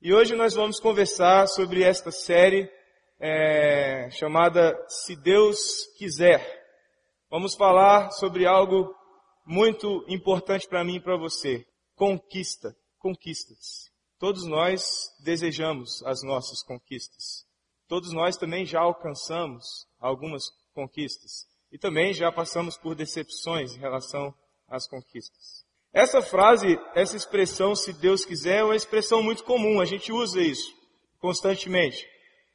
E hoje nós vamos conversar sobre esta série é, chamada Se Deus Quiser. Vamos falar sobre algo muito importante para mim e para você. Conquista, conquistas. Todos nós desejamos as nossas conquistas. Todos nós também já alcançamos algumas conquistas. E também já passamos por decepções em relação às conquistas. Essa frase, essa expressão, se Deus quiser, é uma expressão muito comum. A gente usa isso constantemente.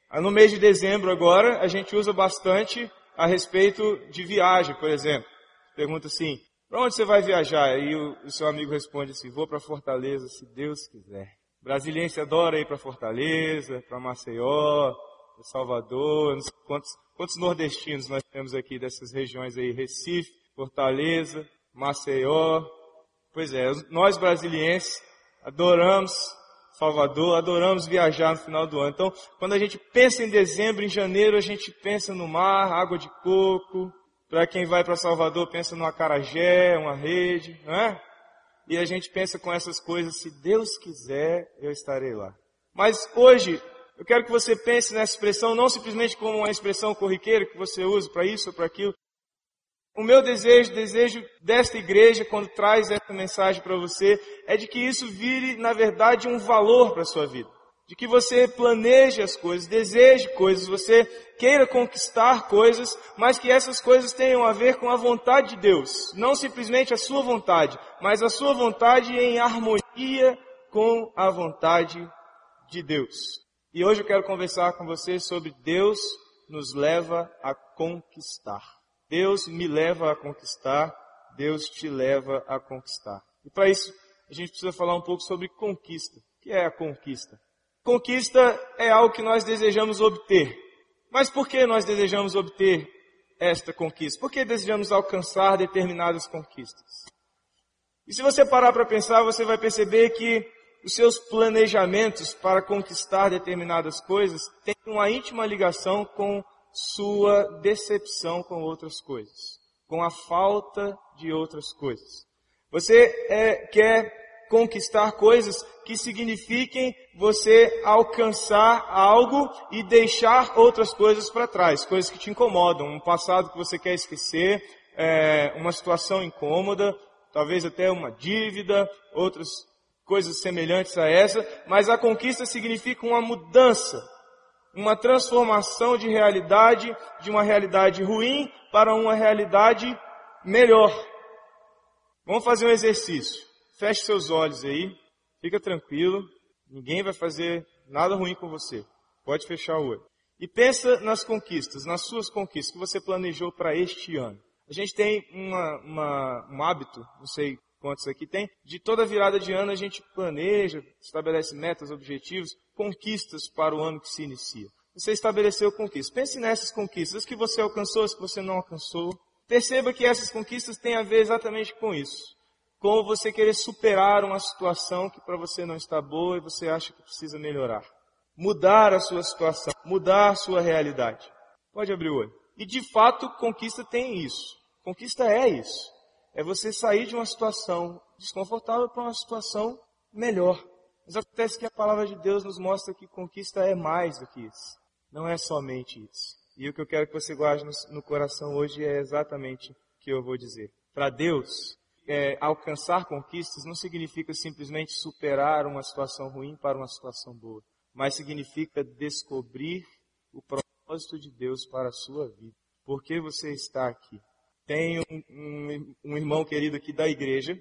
Ah, no mês de dezembro agora, a gente usa bastante a respeito de viagem, por exemplo. Pergunta assim, para onde você vai viajar? O, o seu amigo responde assim, vou para Fortaleza, se Deus quiser. Brasiliense adora ir para Fortaleza, para Maceió, para Salvador, quantos, quantos nordestinos nós temos aqui dessas regiões aí, Recife, Fortaleza, Maceió, Pois é, nós brasilienses adoramos Salvador, adoramos viajar no final do ano. Então, quando a gente pensa em dezembro, em janeiro, a gente pensa no mar, água de coco. Para quem vai para Salvador, pensa no acarajé, uma rede, não é? E a gente pensa com essas coisas, se Deus quiser, eu estarei lá. Mas hoje, eu quero que você pense nessa expressão não simplesmente como uma expressão corriqueira que você usa para isso ou para aquilo, o meu desejo, desejo desta igreja, quando traz essa mensagem para você, é de que isso vire, na verdade, um valor para a sua vida. De que você planeje as coisas, deseje coisas, você queira conquistar coisas, mas que essas coisas tenham a ver com a vontade de Deus. Não simplesmente a sua vontade, mas a sua vontade em harmonia com a vontade de Deus. E hoje eu quero conversar com você sobre Deus nos leva a conquistar. Deus me leva a conquistar, Deus te leva a conquistar. E para isso, a gente precisa falar um pouco sobre conquista. O que é a conquista? Conquista é algo que nós desejamos obter. Mas por que nós desejamos obter esta conquista? Por que desejamos alcançar determinadas conquistas? E se você parar para pensar, você vai perceber que os seus planejamentos para conquistar determinadas coisas têm uma íntima ligação com sua decepção com outras coisas, com a falta de outras coisas. Você é, quer conquistar coisas que signifiquem você alcançar algo e deixar outras coisas para trás, coisas que te incomodam, um passado que você quer esquecer, é, uma situação incômoda, talvez até uma dívida, outras coisas semelhantes a essa, mas a conquista significa uma mudança, uma transformação de realidade, de uma realidade ruim para uma realidade melhor. Vamos fazer um exercício. Feche seus olhos aí, fica tranquilo, ninguém vai fazer nada ruim com você. Pode fechar o olho. E pensa nas conquistas, nas suas conquistas que você planejou para este ano. A gente tem uma, uma, um hábito, não sei quantos aqui tem, de toda virada de ano a gente planeja, estabelece metas, objetivos, conquistas para o ano que se inicia. Você estabeleceu conquistas. Pense nessas conquistas, as que você alcançou, as que você não alcançou. Perceba que essas conquistas têm a ver exatamente com isso. Com você querer superar uma situação que para você não está boa e você acha que precisa melhorar. Mudar a sua situação, mudar a sua realidade. Pode abrir o olho. E de fato, conquista tem isso. Conquista é isso é você sair de uma situação desconfortável para uma situação melhor. Mas acontece que a palavra de Deus nos mostra que conquista é mais do que isso. Não é somente isso. E o que eu quero que você guarde no, coração hoje é exatamente o que eu vou dizer. Para Deus, é, alcançar conquistas não significa simplesmente superar uma situação ruim para uma situação boa, mas significa descobrir o propósito de Deus para a sua vida. Por que você está aqui? Tem um, um, um irmão querido aqui da igreja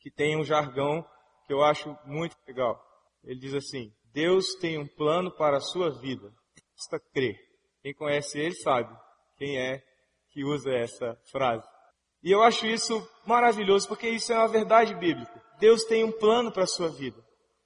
que tem um jargão que eu acho muito legal. Ele diz assim: Deus tem um plano para a sua vida. Basta crer. Quem conhece ele sabe quem é que usa essa frase. E eu acho isso maravilhoso porque isso é uma verdade bíblica. Deus tem um plano para a sua vida.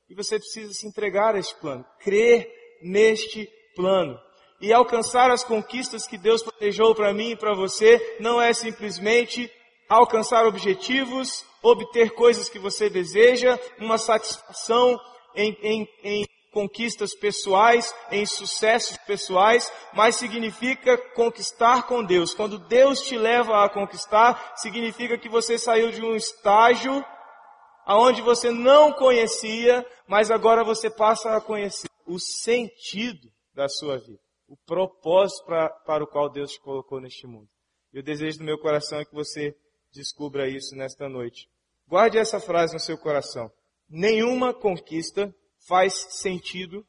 E você precisa se entregar a este plano, crer neste plano. E alcançar as conquistas que Deus planejou para mim e para você não é simplesmente alcançar objetivos, obter coisas que você deseja, uma satisfação em, em, em conquistas pessoais, em sucessos pessoais, mas significa conquistar com Deus. Quando Deus te leva a conquistar, significa que você saiu de um estágio aonde você não conhecia, mas agora você passa a conhecer o sentido da sua vida, o propósito pra, para o qual Deus te colocou neste mundo. E o desejo do meu coração é que você descubra isso nesta noite. Guarde essa frase no seu coração. Nenhuma conquista faz sentido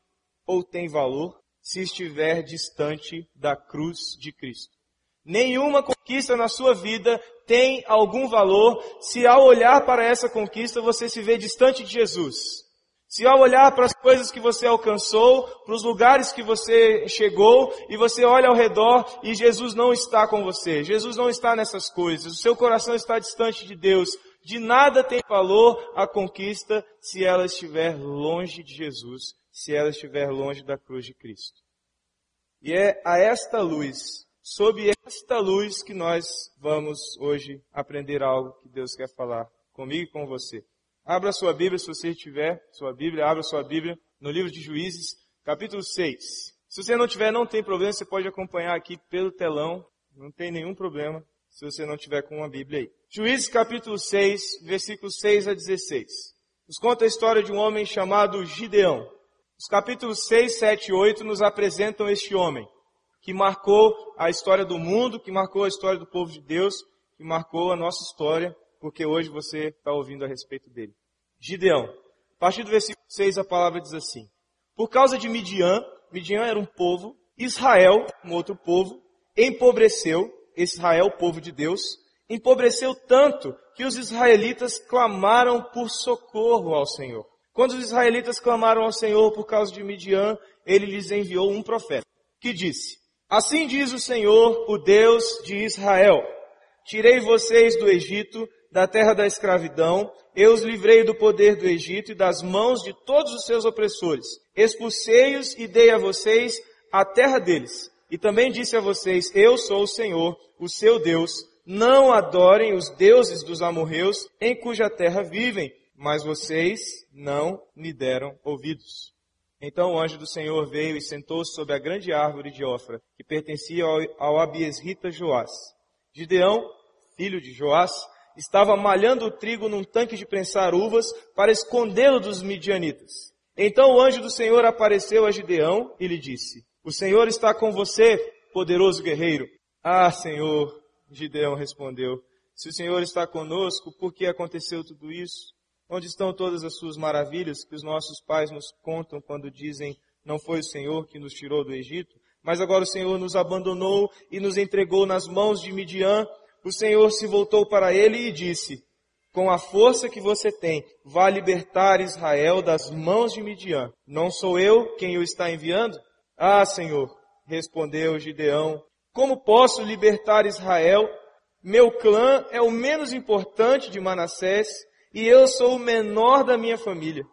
ou tem valor se estiver distante da cruz de Cristo. Nenhuma conquista na sua vida tem algum valor se ao olhar para essa conquista você se vê distante de Jesus. Se ao olhar para as coisas que você alcançou, para os lugares que você chegou, e você olha ao redor e Jesus não está com você, Jesus não está nessas coisas, o seu coração está distante de Deus, de nada tem valor a conquista se ela estiver longe de Jesus, se ela estiver longe da cruz de Cristo. E é a esta luz sob esta luz que nós vamos hoje aprender algo que Deus quer falar comigo e com você. Abra sua Bíblia, se você tiver sua Bíblia, abra sua Bíblia no livro de Juízes, capítulo 6. Se você não tiver, não tem problema, você pode acompanhar aqui pelo telão, não tem nenhum problema se você não tiver com uma Bíblia aí. Juízes capítulo 6, versículos 6 a 16. Nos conta a história de um homem chamado Gideão. Os capítulos 6, 7 e 8 nos apresentam este homem que marcou a história do mundo, que marcou a história do povo de Deus, que marcou a nossa história, porque hoje você está ouvindo a respeito dele. Gideão. A partir do versículo 6 a palavra diz assim: Por causa de Midian, Midian era um povo, Israel, um outro povo, empobreceu, Israel, povo de Deus, empobreceu tanto que os israelitas clamaram por socorro ao Senhor. Quando os israelitas clamaram ao Senhor por causa de Midian, ele lhes enviou um profeta, que disse, Assim diz o Senhor, o Deus de Israel: Tirei vocês do Egito, da terra da escravidão, eu os livrei do poder do Egito e das mãos de todos os seus opressores. Expulsei-os e dei a vocês a terra deles. E também disse a vocês: Eu sou o Senhor, o seu Deus. Não adorem os deuses dos amorreus em cuja terra vivem, mas vocês não me deram ouvidos. Então o anjo do Senhor veio e sentou-se sob a grande árvore de Ofra, que pertencia ao, ao Abiesrita Joás. Gideão, filho de Joás, estava malhando o trigo num tanque de prensar uvas para escondê-lo dos midianitas. Então o anjo do Senhor apareceu a Gideão e lhe disse, O Senhor está com você, poderoso guerreiro. Ah, Senhor, Gideão respondeu, se o Senhor está conosco, por que aconteceu tudo isso? Onde estão todas as suas maravilhas que os nossos pais nos contam quando dizem, não foi o Senhor que nos tirou do Egito, mas agora o Senhor nos abandonou e nos entregou nas mãos de Midian. O Senhor se voltou para ele e disse, com a força que você tem, vá libertar Israel das mãos de Midian. Não sou eu quem o está enviando? Ah, Senhor, respondeu Gideão, como posso libertar Israel? Meu clã é o menos importante de Manassés e eu sou o menor da minha família.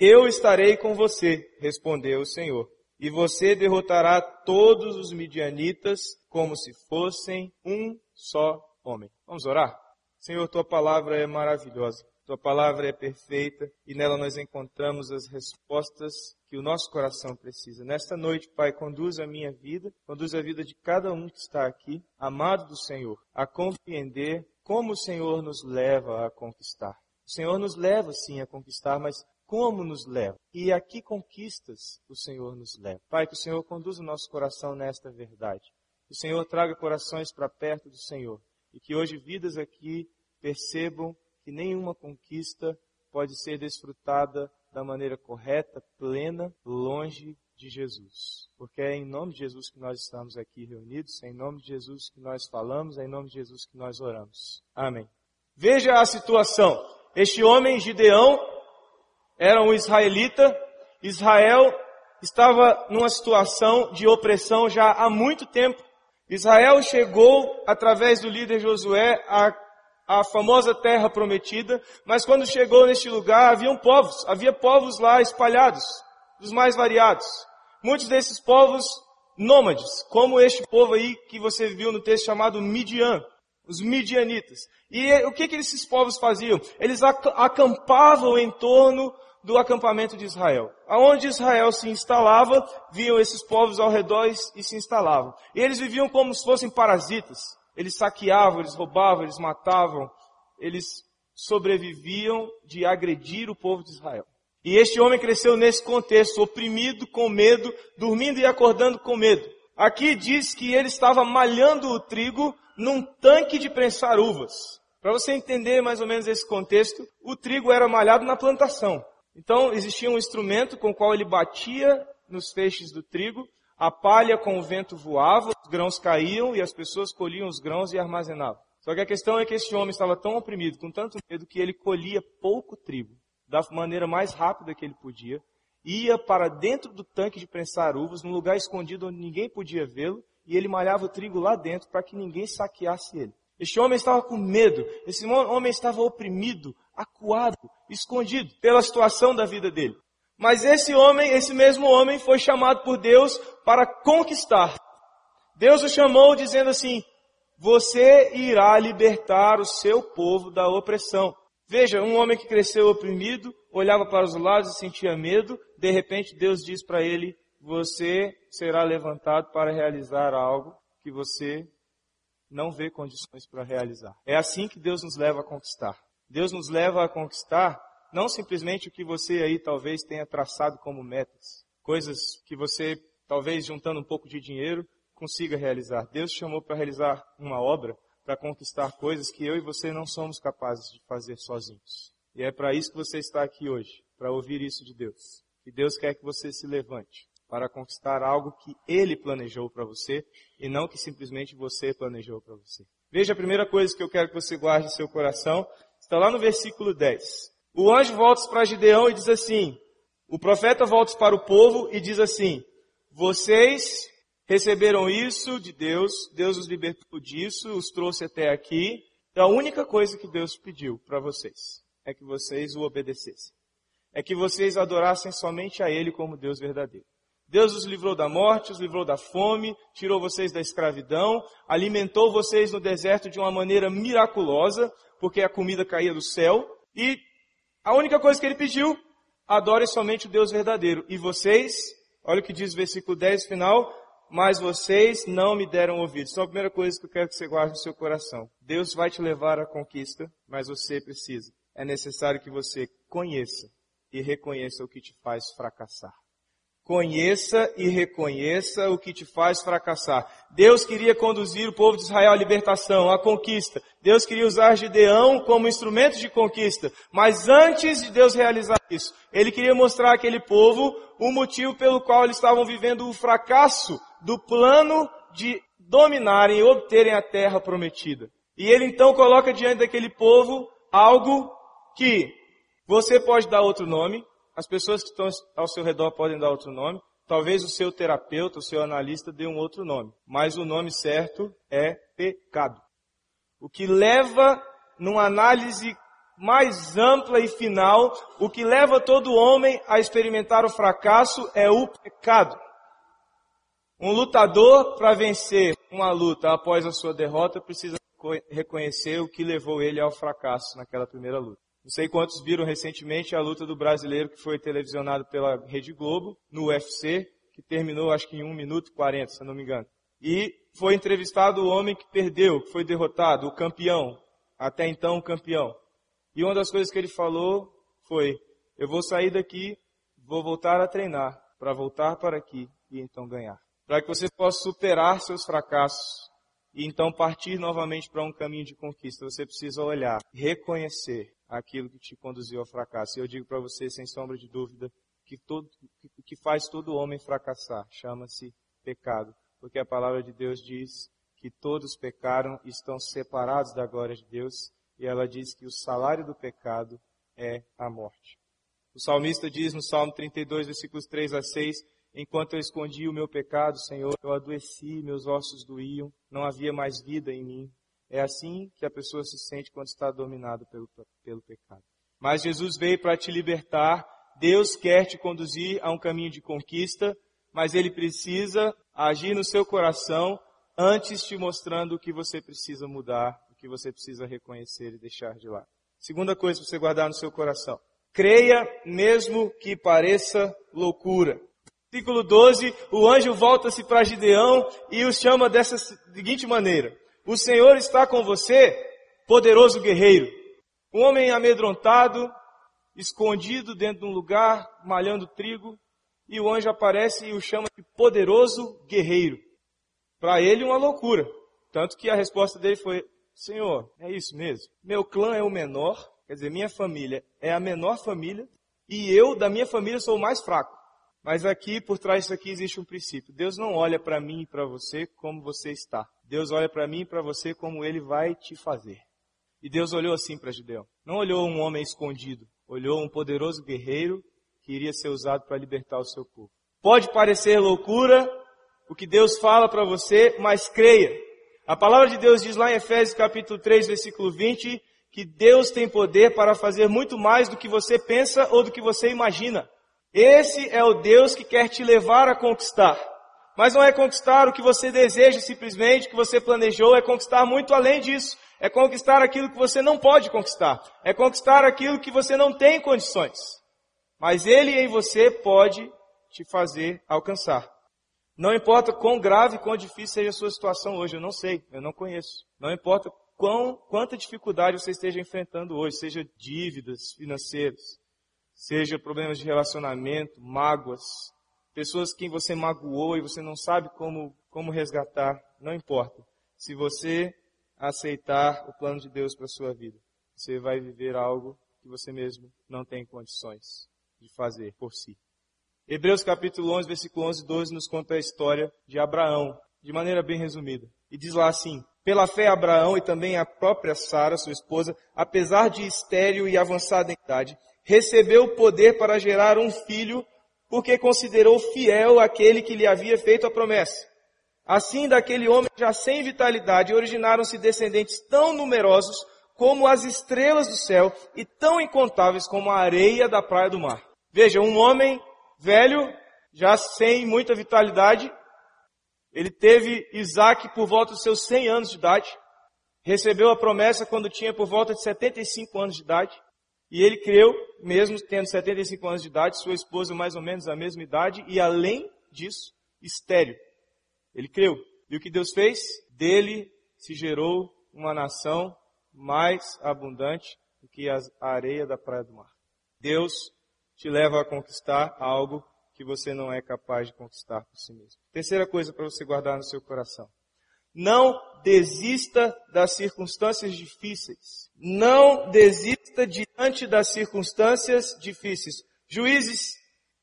Eu estarei com você, respondeu o Senhor, e você derrotará todos os midianitas como se fossem um só homem. Vamos orar? Senhor, tua palavra é maravilhosa. Tua palavra é perfeita e nela nós encontramos as respostas que o nosso coração precisa. Nesta noite, Pai, conduz a minha vida, conduz a vida de cada um que está aqui, amado do Senhor, a compreender como o Senhor nos leva a conquistar. O Senhor nos leva, sim, a conquistar, mas como nos leva? E a que conquistas o Senhor nos leva? Pai, que o Senhor conduza o nosso coração nesta verdade. Que o Senhor traga corações para perto do Senhor. E que hoje vidas aqui percebam que nenhuma conquista pode ser desfrutada da maneira correta, plena, longe de Jesus. Porque é em nome de Jesus que nós estamos aqui reunidos, é em nome de Jesus que nós falamos, é em nome de Jesus que nós oramos. Amém. Veja a situação. Este homem, Gideão, era um israelita. Israel estava numa situação de opressão já há muito tempo. Israel chegou, através do líder Josué, à, à famosa terra prometida, mas quando chegou neste lugar, haviam povos, havia povos lá espalhados, dos mais variados. Muitos desses povos nômades, como este povo aí que você viu no texto chamado Midian os midianitas. E o que, que esses povos faziam? Eles acampavam em torno do acampamento de Israel. Aonde Israel se instalava, viam esses povos ao redor e se instalavam. E eles viviam como se fossem parasitas. Eles saqueavam, eles roubavam, eles matavam, eles sobreviviam de agredir o povo de Israel. E este homem cresceu nesse contexto, oprimido, com medo, dormindo e acordando com medo. Aqui diz que ele estava malhando o trigo num tanque de prensar uvas. Para você entender mais ou menos esse contexto, o trigo era malhado na plantação. Então existia um instrumento com o qual ele batia nos feixes do trigo, a palha com o vento voava, os grãos caíam e as pessoas colhiam os grãos e armazenavam. Só que a questão é que esse homem estava tão oprimido, com tanto medo, que ele colhia pouco trigo, da maneira mais rápida que ele podia, ia para dentro do tanque de prensar uvas, num lugar escondido onde ninguém podia vê-lo, e ele malhava o trigo lá dentro para que ninguém saqueasse ele. Este homem estava com medo, esse homem estava oprimido, acuado, escondido pela situação da vida dele. Mas esse homem, esse mesmo homem, foi chamado por Deus para conquistar. Deus o chamou dizendo assim: você irá libertar o seu povo da opressão. Veja, um homem que cresceu oprimido, olhava para os lados e sentia medo, de repente Deus diz para ele, você será levantado para realizar algo que você não vê condições para realizar. É assim que Deus nos leva a conquistar. Deus nos leva a conquistar não simplesmente o que você aí talvez tenha traçado como metas, coisas que você talvez juntando um pouco de dinheiro consiga realizar. Deus chamou para realizar uma obra, para conquistar coisas que eu e você não somos capazes de fazer sozinhos. E é para isso que você está aqui hoje, para ouvir isso de Deus. E Deus quer que você se levante para conquistar algo que Ele planejou para você e não que simplesmente você planejou para você. Veja a primeira coisa que eu quero que você guarde em seu coração, está lá no versículo 10. O anjo volta para Gideão e diz assim, o profeta volta para o povo e diz assim, vocês receberam isso de Deus, Deus os libertou disso, os trouxe até aqui. Então, a única coisa que Deus pediu para vocês é que vocês o obedecessem. É que vocês adorassem somente a Ele como Deus verdadeiro. Deus os livrou da morte, os livrou da fome, tirou vocês da escravidão, alimentou vocês no deserto de uma maneira miraculosa, porque a comida caía do céu. E a única coisa que ele pediu, adore somente o Deus verdadeiro. E vocês, olha o que diz o versículo 10 final, mas vocês não me deram ouvidos. Então a primeira coisa que eu quero que você guarde no seu coração. Deus vai te levar à conquista, mas você precisa. É necessário que você conheça e reconheça o que te faz fracassar. Conheça e reconheça o que te faz fracassar. Deus queria conduzir o povo de Israel à libertação, à conquista. Deus queria usar Gideão como instrumento de conquista. Mas antes de Deus realizar isso, Ele queria mostrar àquele povo o motivo pelo qual eles estavam vivendo o fracasso do plano de dominarem e obterem a terra prometida. E Ele então coloca diante daquele povo algo que você pode dar outro nome, as pessoas que estão ao seu redor podem dar outro nome. Talvez o seu terapeuta, o seu analista dê um outro nome. Mas o nome certo é pecado. O que leva, numa análise mais ampla e final, o que leva todo homem a experimentar o fracasso é o pecado. Um lutador, para vencer uma luta após a sua derrota, precisa reconhecer o que levou ele ao fracasso naquela primeira luta. Não sei quantos viram recentemente a luta do brasileiro que foi televisionado pela Rede Globo no UFC, que terminou acho que em 1 minuto e 40, se não me engano. E foi entrevistado o homem que perdeu, que foi derrotado, o campeão, até então o campeão. E uma das coisas que ele falou foi, eu vou sair daqui, vou voltar a treinar, para voltar para aqui e então ganhar. Para que você possa superar seus fracassos e então partir novamente para um caminho de conquista, você precisa olhar, reconhecer aquilo que te conduziu ao fracasso. E eu digo para você, sem sombra de dúvida, que o que faz todo homem fracassar chama-se pecado. Porque a palavra de Deus diz que todos pecaram e estão separados da glória de Deus. E ela diz que o salário do pecado é a morte. O salmista diz no Salmo 32, versículos 3 a 6, Enquanto eu escondi o meu pecado, Senhor, eu adoeci, meus ossos doíam, não havia mais vida em mim. É assim que a pessoa se sente quando está dominada pelo, pelo pecado. Mas Jesus veio para te libertar. Deus quer te conduzir a um caminho de conquista, mas Ele precisa agir no seu coração antes te mostrando o que você precisa mudar, o que você precisa reconhecer e deixar de lado. Segunda coisa para você guardar no seu coração. Creia mesmo que pareça loucura. Versículo 12, o anjo volta-se para Gideão e os chama dessa seguinte maneira. O Senhor está com você, poderoso guerreiro. Um homem amedrontado, escondido dentro de um lugar, malhando trigo, e o anjo aparece e o chama de poderoso guerreiro. Para ele, uma loucura. Tanto que a resposta dele foi: Senhor, é isso mesmo. Meu clã é o menor, quer dizer, minha família é a menor família, e eu, da minha família, sou o mais fraco. Mas aqui, por trás disso aqui, existe um princípio. Deus não olha para mim e para você como você está. Deus olha para mim e para você como Ele vai te fazer. E Deus olhou assim para Gideão. Não olhou um homem escondido. Olhou um poderoso guerreiro que iria ser usado para libertar o seu povo. Pode parecer loucura o que Deus fala para você, mas creia. A palavra de Deus diz lá em Efésios capítulo 3, versículo 20, que Deus tem poder para fazer muito mais do que você pensa ou do que você imagina. Esse é o Deus que quer te levar a conquistar. Mas não é conquistar o que você deseja simplesmente, o que você planejou, é conquistar muito além disso. É conquistar aquilo que você não pode conquistar. É conquistar aquilo que você não tem condições. Mas Ele em você pode te fazer alcançar. Não importa quão grave, quão difícil seja a sua situação hoje, eu não sei, eu não conheço. Não importa quão, quanta dificuldade você esteja enfrentando hoje, seja dívidas financeiras, seja problemas de relacionamento, mágoas, pessoas quem você magoou e você não sabe como, como resgatar, não importa. Se você aceitar o plano de Deus para a sua vida, você vai viver algo que você mesmo não tem condições de fazer por si. Hebreus capítulo 11, versículo 11 e 12 nos conta a história de Abraão, de maneira bem resumida. E diz lá assim, pela fé Abraão e também a própria Sara, sua esposa, apesar de estéril e avançada em idade, recebeu o poder para gerar um filho, porque considerou fiel aquele que lhe havia feito a promessa. Assim, daquele homem já sem vitalidade, originaram-se descendentes tão numerosos como as estrelas do céu e tão incontáveis como a areia da praia do mar. Veja, um homem velho, já sem muita vitalidade, ele teve Isaac por volta dos seus 100 anos de idade, recebeu a promessa quando tinha por volta de 75 anos de idade, e ele creu, mesmo tendo 75 anos de idade, sua esposa mais ou menos a mesma idade, e além disso, estéreo. Ele creu. E o que Deus fez? Dele se gerou uma nação mais abundante do que a areia da praia do mar. Deus te leva a conquistar algo que você não é capaz de conquistar por si mesmo. Terceira coisa para você guardar no seu coração. Não desista das circunstâncias difíceis. Não desista diante das circunstâncias difíceis. Juízes,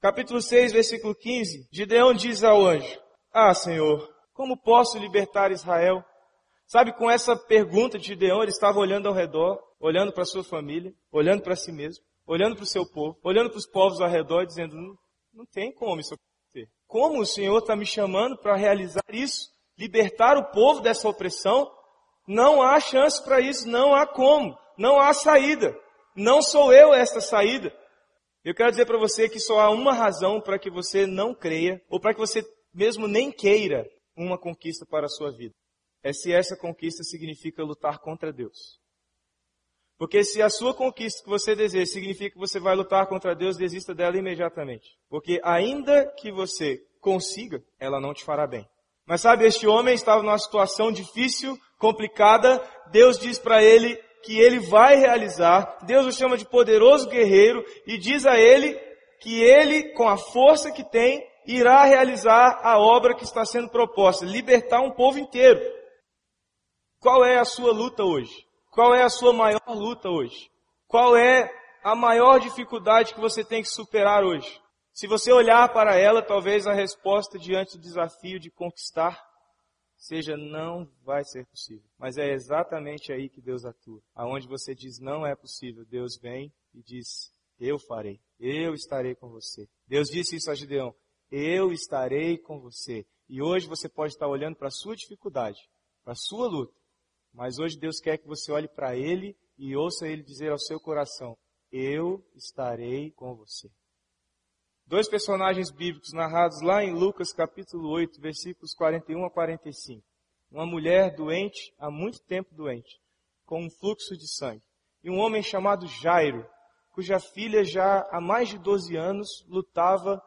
capítulo 6, versículo 15. Gideão diz ao anjo, Ah, Senhor, como posso libertar Israel? Sabe, com essa pergunta de Gideão, ele estava olhando ao redor, olhando para sua família, olhando para si mesmo, olhando para o seu povo, olhando para os povos ao redor, dizendo, não, não tem como isso acontecer. Como o Senhor está me chamando para realizar isso? Libertar o povo dessa opressão, não há chance para isso, não há como, não há saída. Não sou eu essa saída. Eu quero dizer para você que só há uma razão para que você não creia, ou para que você mesmo nem queira uma conquista para a sua vida. É se essa conquista significa lutar contra Deus. Porque se a sua conquista que você deseja significa que você vai lutar contra Deus, desista dela imediatamente. Porque ainda que você consiga, ela não te fará bem. Mas sabe, este homem estava numa situação difícil, complicada. Deus diz para ele que ele vai realizar. Deus o chama de poderoso guerreiro e diz a ele que ele, com a força que tem, irá realizar a obra que está sendo proposta, libertar um povo inteiro. Qual é a sua luta hoje? Qual é a sua maior luta hoje? Qual é a maior dificuldade que você tem que superar hoje? Se você olhar para ela, talvez a resposta diante do desafio de conquistar seja não vai ser possível. Mas é exatamente aí que Deus atua. Aonde você diz não é possível, Deus vem e diz eu farei. Eu estarei com você. Deus disse isso a Gideão. Eu estarei com você. E hoje você pode estar olhando para a sua dificuldade, para a sua luta. Mas hoje Deus quer que você olhe para Ele e ouça Ele dizer ao seu coração: Eu estarei com você. Dois personagens bíblicos narrados lá em Lucas capítulo 8, versículos 41 a 45. Uma mulher doente, há muito tempo doente, com um fluxo de sangue. E um homem chamado Jairo, cuja filha já há mais de 12 anos lutava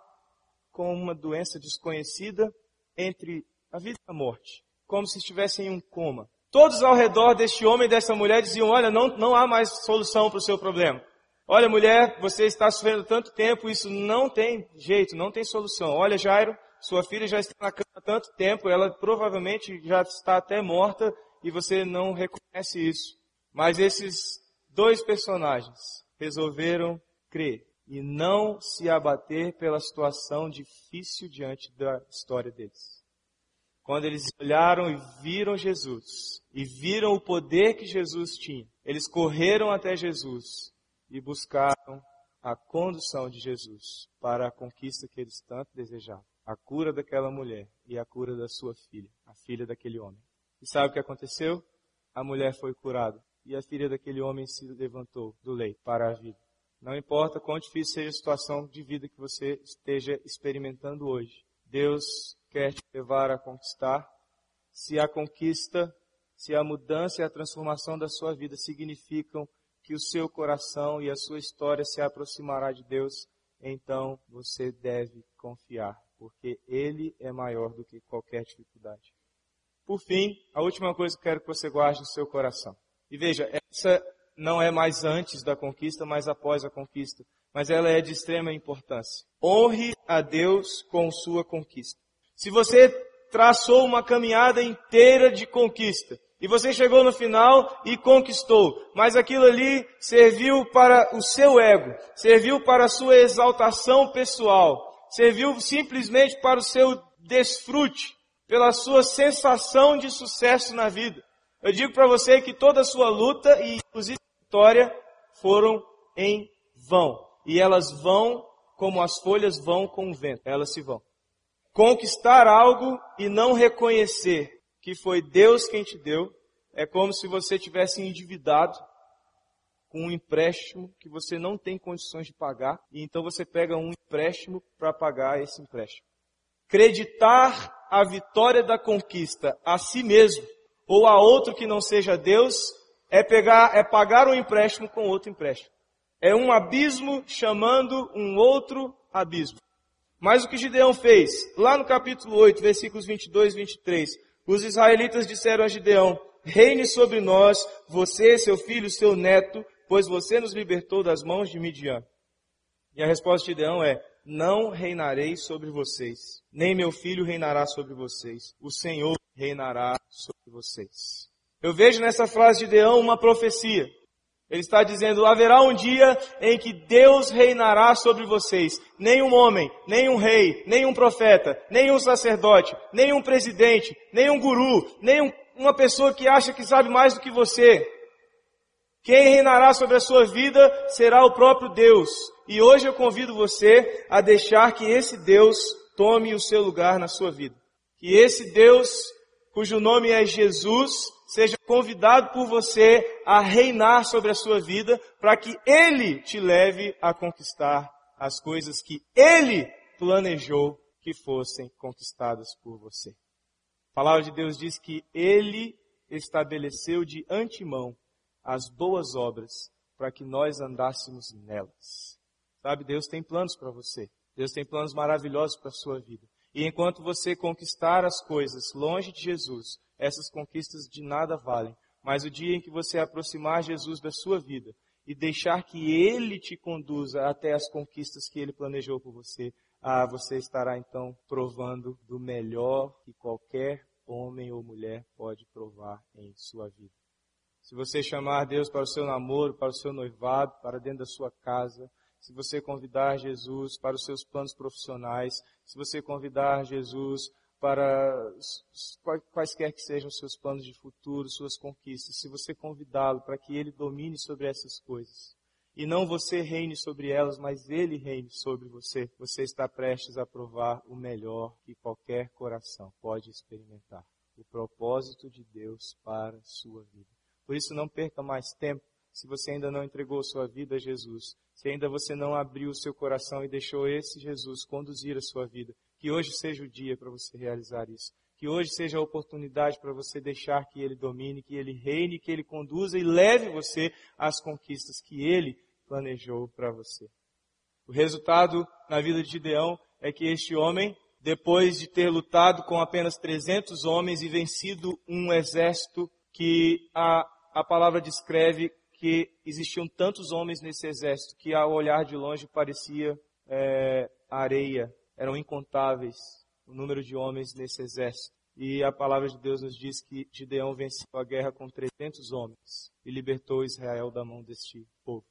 com uma doença desconhecida entre a vida e a morte, como se estivesse em um coma. Todos ao redor deste homem e dessa mulher diziam, olha, não, não há mais solução para o seu problema. Olha, mulher, você está sofrendo tanto tempo, isso não tem jeito, não tem solução. Olha, Jairo, sua filha já está na cama há tanto tempo, ela provavelmente já está até morta e você não reconhece isso. Mas esses dois personagens resolveram crer e não se abater pela situação difícil diante da história deles. Quando eles olharam e viram Jesus, e viram o poder que Jesus tinha, eles correram até Jesus e buscaram a condução de Jesus para a conquista que eles tanto desejavam. A cura daquela mulher e a cura da sua filha, a filha daquele homem. E sabe o que aconteceu? A mulher foi curada e a filha daquele homem se levantou do leito para a vida. Não importa quão difícil seja a situação de vida que você esteja experimentando hoje, Deus quer te levar a conquistar. Se a conquista, se a mudança e a transformação da sua vida significam que o seu coração e a sua história se aproximará de Deus, então você deve confiar, porque Ele é maior do que qualquer dificuldade. Por fim, a última coisa que quero que você guarde no seu coração. E veja, essa não é mais antes da conquista, mas após a conquista. Mas ela é de extrema importância. Honre a Deus com sua conquista. Se você traçou uma caminhada inteira de conquista, e você chegou no final e conquistou. Mas aquilo ali serviu para o seu ego, serviu para a sua exaltação pessoal, serviu simplesmente para o seu desfrute, pela sua sensação de sucesso na vida. Eu digo para você que toda a sua luta e inclusive vitória foram em vão. E elas vão como as folhas vão com o vento. Elas se vão. Conquistar algo e não reconhecer que foi Deus quem te deu, é como se você tivesse endividado com um empréstimo que você não tem condições de pagar, e então você pega um empréstimo para pagar esse empréstimo. Acreditar a vitória da conquista a si mesmo ou a outro que não seja Deus é pegar, é pagar um empréstimo com outro empréstimo. É um abismo chamando um outro abismo. Mas o que Gideão fez? Lá no capítulo 8, versículos 22 e 23, os israelitas disseram a Gideão, reine sobre nós, você, seu filho, seu neto, pois você nos libertou das mãos de Midian. E a resposta de Gideão é, não reinarei sobre vocês, nem meu filho reinará sobre vocês, o Senhor reinará sobre vocês. Eu vejo nessa frase de Gideão uma profecia. Ele está dizendo, haverá um dia em que Deus reinará sobre vocês. Nenhum homem, nenhum rei, nenhum profeta, nenhum sacerdote, nenhum presidente, nenhum guru, nenhum uma pessoa que acha que sabe mais do que você. Quem reinará sobre a sua vida será o próprio Deus. E hoje eu convido você a deixar que esse Deus tome o seu lugar na sua vida. Que esse Deus, cujo nome é Jesus, seja convidado por você a reinar sobre a sua vida, para que Ele te leve a conquistar as coisas que Ele planejou que fossem conquistadas por você. A palavra de Deus diz que Ele estabeleceu de antemão as boas obras para que nós andássemos nelas. Sabe, Deus tem planos para você. Deus tem planos maravilhosos para a sua vida. E enquanto você conquistar as coisas longe de Jesus, essas conquistas de nada valem. Mas o dia em que você aproximar Jesus da sua vida e deixar que Ele te conduza até as conquistas que Ele planejou por você, ah, você estará então provando do melhor que qualquer homem ou mulher pode provar em sua vida. Se você chamar Deus para o seu namoro, para o seu noivado, para dentro da sua casa, se você convidar Jesus para os seus planos profissionais, se você convidar Jesus para quaisquer que sejam seus planos de futuro, suas conquistas, se você convidá-lo para que ele domine sobre essas coisas, e não você reine sobre elas, mas ele reine sobre você, você está prestes a provar o melhor que qualquer coração pode experimentar. O propósito de Deus para a sua vida. Por isso não perca mais tempo se você ainda não entregou sua vida a Jesus, se ainda você não abriu o seu coração e deixou esse Jesus conduzir a sua vida, que hoje seja o dia para você realizar isso. Que hoje seja a oportunidade para você deixar que Ele domine, que Ele reine, que Ele conduza e leve você às conquistas que Ele planejou para você. O resultado na vida de Gideão é que este homem, depois de ter lutado com apenas 300 homens e vencido um exército que a, a palavra descreve que existiam tantos homens nesse exército que ao olhar de longe parecia é, areia, eram incontáveis o número de homens nesse exército. E a palavra de Deus nos diz que Gideão venceu a guerra com 300 homens e libertou Israel da mão deste povo.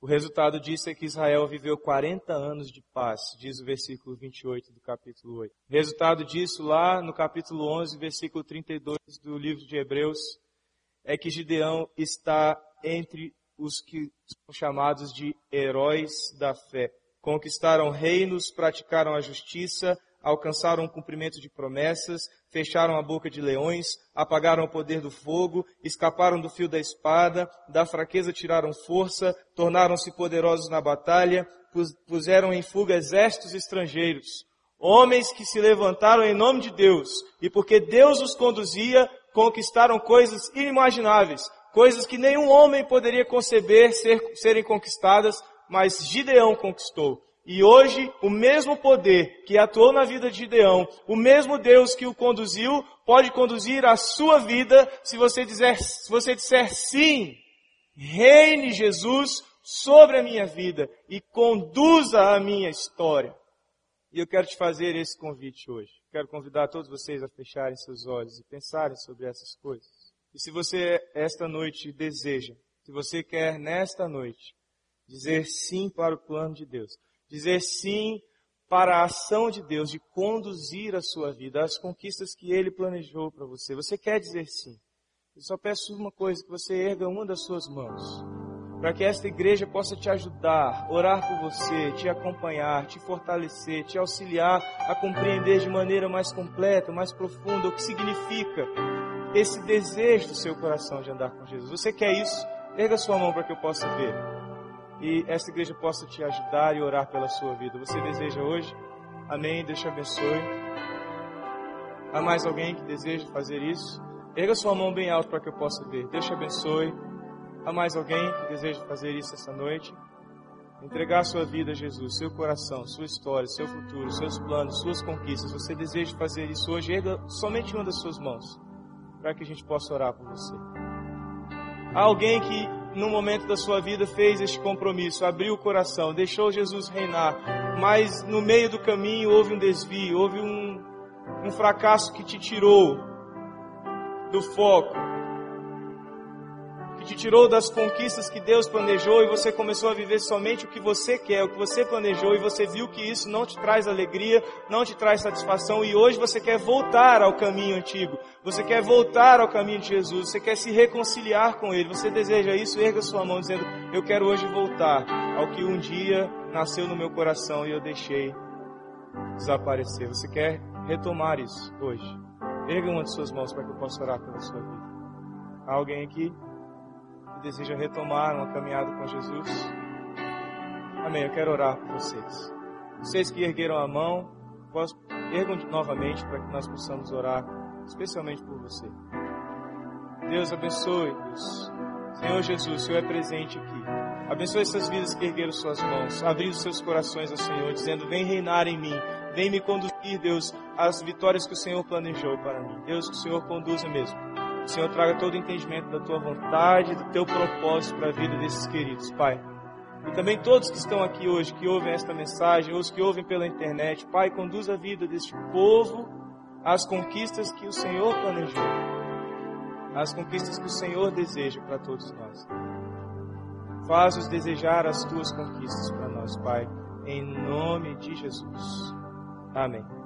O resultado disso é que Israel viveu 40 anos de paz, diz o versículo 28 do capítulo 8. Resultado disso, lá no capítulo 11, versículo 32 do livro de Hebreus, é que Gideão está entre os que são chamados de heróis da fé. Conquistaram reinos, praticaram a justiça, alcançaram o cumprimento de promessas, fecharam a boca de leões, apagaram o poder do fogo, escaparam do fio da espada, da fraqueza tiraram força, tornaram-se poderosos na batalha, puseram em fuga exércitos estrangeiros. Homens que se levantaram em nome de Deus, e porque Deus os conduzia, conquistaram coisas inimagináveis, coisas que nenhum homem poderia conceber ser, serem conquistadas, mas Gideão conquistou. E hoje, o mesmo poder que atuou na vida de Gideão, o mesmo Deus que o conduziu, pode conduzir a sua vida se você, dizer, se você disser sim. Reine Jesus sobre a minha vida e conduza a minha história. E eu quero te fazer esse convite hoje. Quero convidar todos vocês a fecharem seus olhos e pensarem sobre essas coisas. E se você esta noite deseja, se você quer nesta noite dizer sim para o plano de Deus, dizer sim para a ação de Deus de conduzir a sua vida, as conquistas que Ele planejou para você. Você quer dizer sim? Eu só peço uma coisa, que você erga uma das suas mãos, para que esta igreja possa te ajudar, orar por você, te acompanhar, te fortalecer, te auxiliar a compreender de maneira mais completa, mais profunda o que significa esse desejo do seu coração de andar com Jesus. Você quer isso? Erga sua mão para que eu possa ver e esta igreja possa te ajudar e orar pela sua vida. Você deseja hoje? Amém. Deus te abençoe. Há mais alguém que deseja fazer isso? Erga sua mão bem alto para que eu possa ver. Deus te abençoe. Há mais alguém que deseja fazer isso essa noite? Entregar sua vida a Jesus, seu coração, sua história, seu futuro, seus planos, suas conquistas. Você deseja fazer isso hoje? Erga somente uma das suas mãos para que a gente possa orar por você. Há alguém que no momento da sua vida fez este compromisso, abriu o coração, deixou Jesus reinar, mas no meio do caminho houve um desvio, houve um, um fracasso que te tirou do foco, te tirou das conquistas que Deus planejou e você começou a viver somente o que você quer, o que você planejou e você viu que isso não te traz alegria, não te traz satisfação e hoje você quer voltar ao caminho antigo, você quer voltar ao caminho de Jesus, você quer se reconciliar com Ele, você deseja isso, erga sua mão dizendo, eu quero hoje voltar ao que um dia nasceu no meu coração e eu deixei desaparecer. Você quer retomar isso hoje? Erga uma de suas mãos para que eu possa orar pela sua vida. Há alguém aqui? Deseja retomar uma caminhada com Jesus. Amém. Eu quero orar por vocês. Vocês que ergueram a mão, ergam novamente para que nós possamos orar, especialmente por você. Deus abençoe, Deus. Senhor Jesus, o Senhor é presente aqui. Abençoe essas vidas que ergueram suas mãos, abrir os seus corações ao Senhor, dizendo: Vem reinar em mim, vem me conduzir, Deus, às vitórias que o Senhor planejou para mim. Deus, que o Senhor conduza mesmo. Senhor traga todo o entendimento da tua vontade, do teu propósito para a vida desses queridos, Pai. E também todos que estão aqui hoje, que ouvem esta mensagem, os que ouvem pela internet, Pai, conduz a vida deste povo às conquistas que o Senhor planejou, às conquistas que o Senhor deseja para todos nós. Faz-os desejar as tuas conquistas para nós, Pai, em nome de Jesus. Amém.